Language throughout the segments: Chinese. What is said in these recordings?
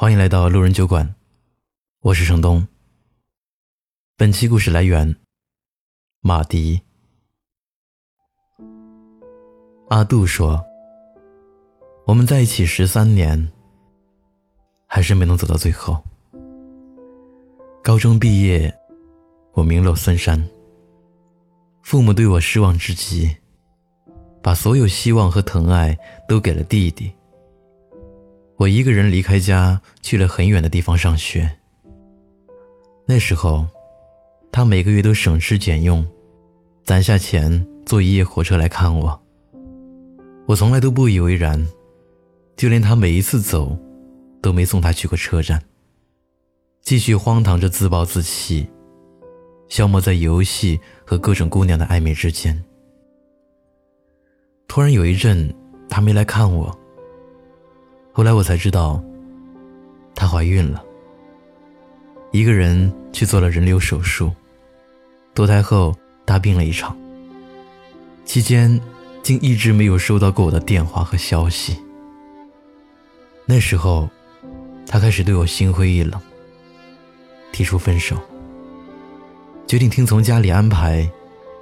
欢迎来到路人酒馆，我是程东。本期故事来源马迪。阿杜说：“我们在一起十三年，还是没能走到最后。高中毕业，我名落孙山，父母对我失望至极，把所有希望和疼爱都给了弟弟。”我一个人离开家，去了很远的地方上学。那时候，他每个月都省吃俭用，攒下钱坐一夜火车来看我。我从来都不以为然，就连他每一次走，都没送他去过车站。继续荒唐着自暴自弃，消磨在游戏和各种姑娘的暧昧之间。突然有一阵，他没来看我。后来我才知道，她怀孕了。一个人去做了人流手术，堕胎后大病了一场。期间竟一直没有收到过我的电话和消息。那时候，他开始对我心灰意冷，提出分手，决定听从家里安排，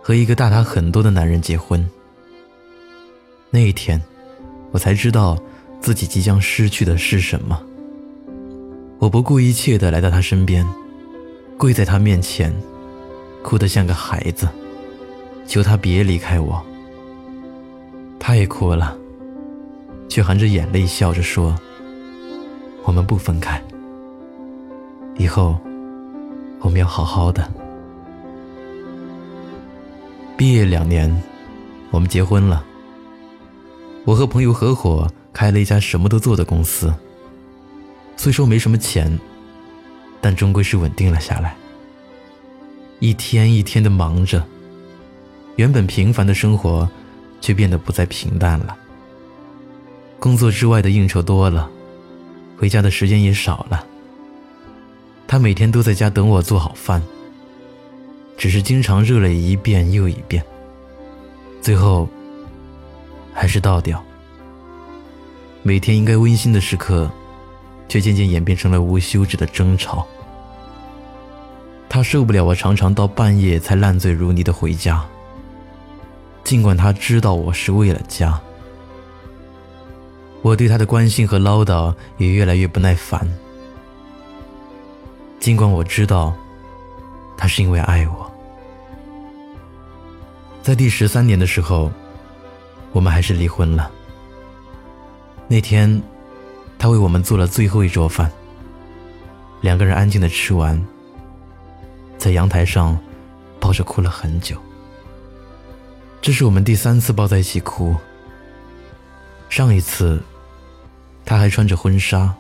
和一个大他很多的男人结婚。那一天，我才知道。自己即将失去的是什么？我不顾一切地来到他身边，跪在他面前，哭得像个孩子，求他别离开我。他也哭了，却含着眼泪笑着说：“我们不分开，以后我们要好好的。”毕业两年，我们结婚了。我和朋友合伙。开了一家什么都做的公司，虽说没什么钱，但终归是稳定了下来。一天一天的忙着，原本平凡的生活却变得不再平淡了。工作之外的应酬多了，回家的时间也少了。他每天都在家等我做好饭，只是经常热了一遍又一遍，最后还是倒掉。每天应该温馨的时刻，却渐渐演变成了无休止的争吵。他受不了我常常到半夜才烂醉如泥的回家，尽管他知道我是为了家。我对他的关心和唠叨也越来越不耐烦，尽管我知道，他是因为爱我。在第十三年的时候，我们还是离婚了。那天，他为我们做了最后一桌饭。两个人安静的吃完，在阳台上抱着哭了很久。这是我们第三次抱在一起哭。上一次，他还穿着婚纱，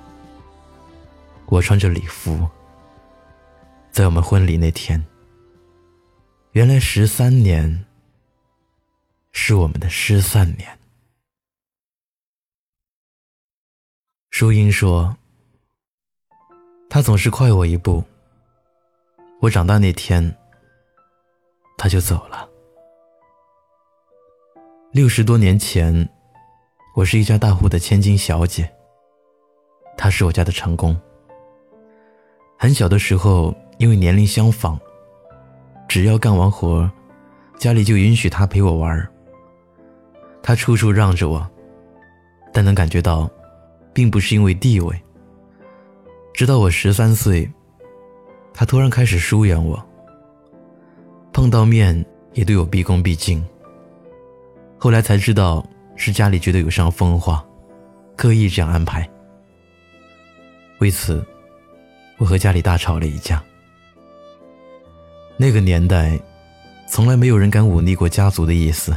我穿着礼服。在我们婚礼那天，原来十三年是我们的失散年。淑英说：“他总是快我一步。我长大那天，他就走了。六十多年前，我是一家大户的千金小姐，他是我家的长工。很小的时候，因为年龄相仿，只要干完活，家里就允许他陪我玩。他处处让着我，但能感觉到。”并不是因为地位。直到我十三岁，他突然开始疏远我，碰到面也对我毕恭毕敬。后来才知道是家里觉得有伤风化，刻意这样安排。为此，我和家里大吵了一架。那个年代，从来没有人敢忤逆过家族的意思。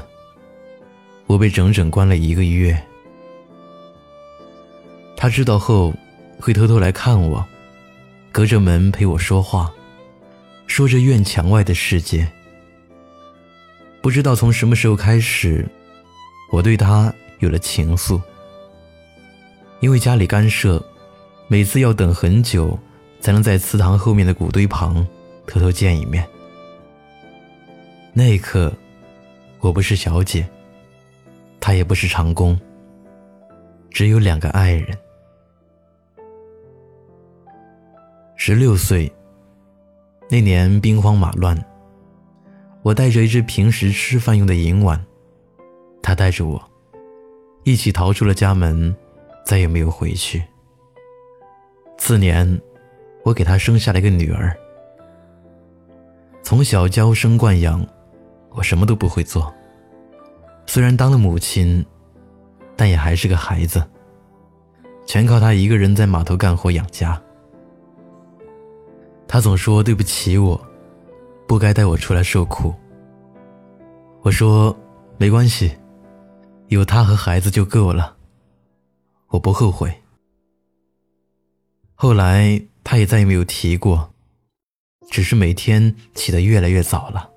我被整整关了一个月。他知道后，会偷偷来看我，隔着门陪我说话，说着院墙外的世界。不知道从什么时候开始，我对他有了情愫。因为家里干涉，每次要等很久，才能在祠堂后面的古堆旁偷偷见一面。那一刻，我不是小姐，他也不是长工，只有两个爱人。十六岁那年，兵荒马乱，我带着一只平时吃饭用的银碗，他带着我一起逃出了家门，再也没有回去。次年，我给他生下了一个女儿。从小娇生惯养，我什么都不会做。虽然当了母亲，但也还是个孩子，全靠他一个人在码头干活养家。他总说对不起我，不该带我出来受苦。我说没关系，有他和孩子就够了，我不后悔。后来他也再也没有提过，只是每天起得越来越早了。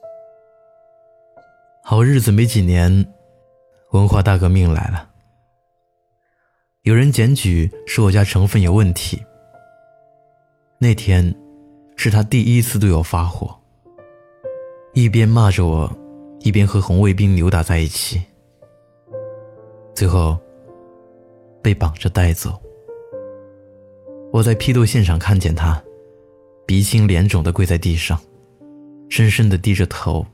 好日子没几年，文化大革命来了，有人检举说我家成分有问题。那天是他第一次对我发火，一边骂着我，一边和红卫兵扭打在一起，最后被绑着带走。我在批斗现场看见他，鼻青脸肿的跪在地上，深深的低着头。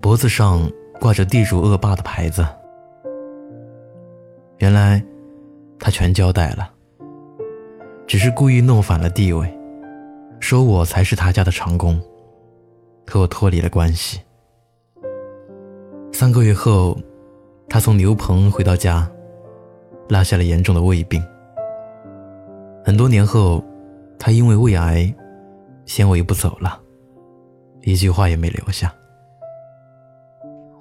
脖子上挂着地主恶霸的牌子。原来，他全交代了，只是故意弄反了地位，说我才是他家的长工，和我脱离了关系。三个月后，他从牛棚回到家，落下了严重的胃病。很多年后，他因为胃癌，先我一步走了，一句话也没留下。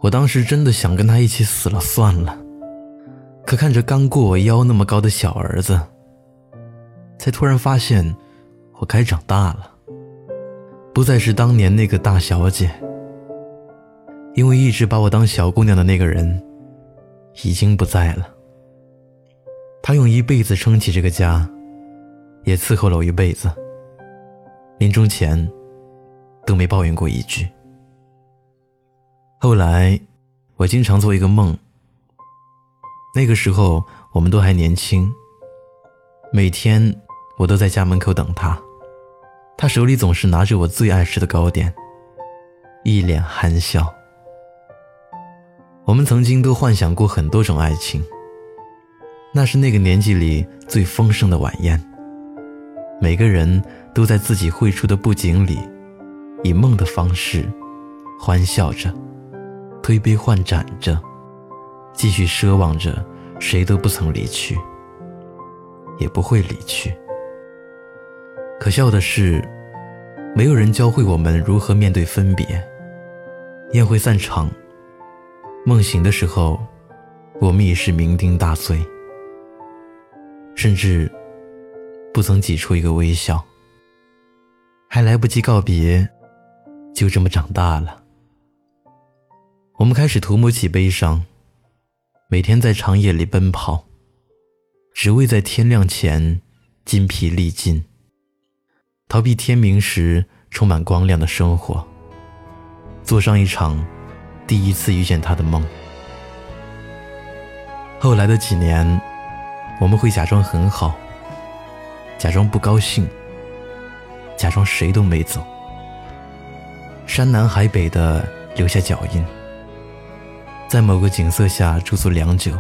我当时真的想跟他一起死了算了，可看着刚过我腰那么高的小儿子，才突然发现，我该长大了，不再是当年那个大小姐。因为一直把我当小姑娘的那个人，已经不在了。他用一辈子撑起这个家。也伺候了我一辈子，临终前都没抱怨过一句。后来，我经常做一个梦。那个时候我们都还年轻，每天我都在家门口等他，他手里总是拿着我最爱吃的糕点，一脸憨笑。我们曾经都幻想过很多种爱情，那是那个年纪里最丰盛的晚宴。每个人都在自己绘出的布景里，以梦的方式欢笑着，推杯换盏着，继续奢望着谁都不曾离去，也不会离去。可笑的是，没有人教会我们如何面对分别。宴会散场，梦醒的时候，我们已是酩酊大醉，甚至。不曾挤出一个微笑，还来不及告别，就这么长大了。我们开始涂抹起悲伤，每天在长夜里奔跑，只为在天亮前筋疲力尽，逃避天明时充满光亮的生活，做上一场第一次遇见他的梦。后来的几年，我们会假装很好。假装不高兴，假装谁都没走，山南海北的留下脚印，在某个景色下驻足良久，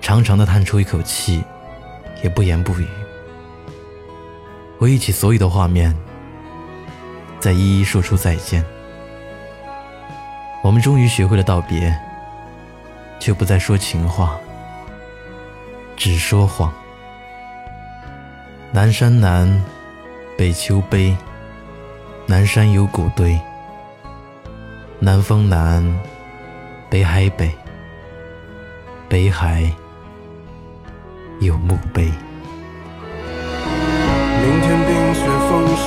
长长的叹出一口气，也不言不语，回忆起所有的画面，再一一说出再见。我们终于学会了道别，却不再说情话，只说谎。南山南，北丘北。南山有古堆，南风南，北海北。北海有墓碑。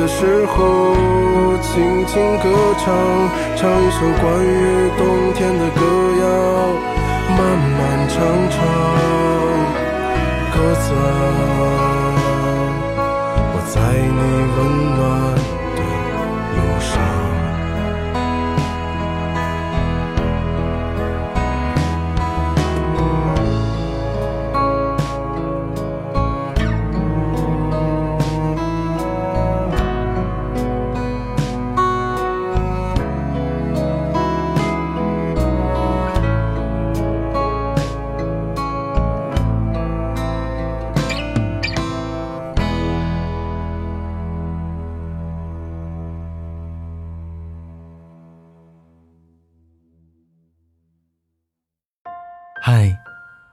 的时候，轻轻歌唱，唱一首关于冬天的歌谣，漫漫长长，鸽子，我在你温暖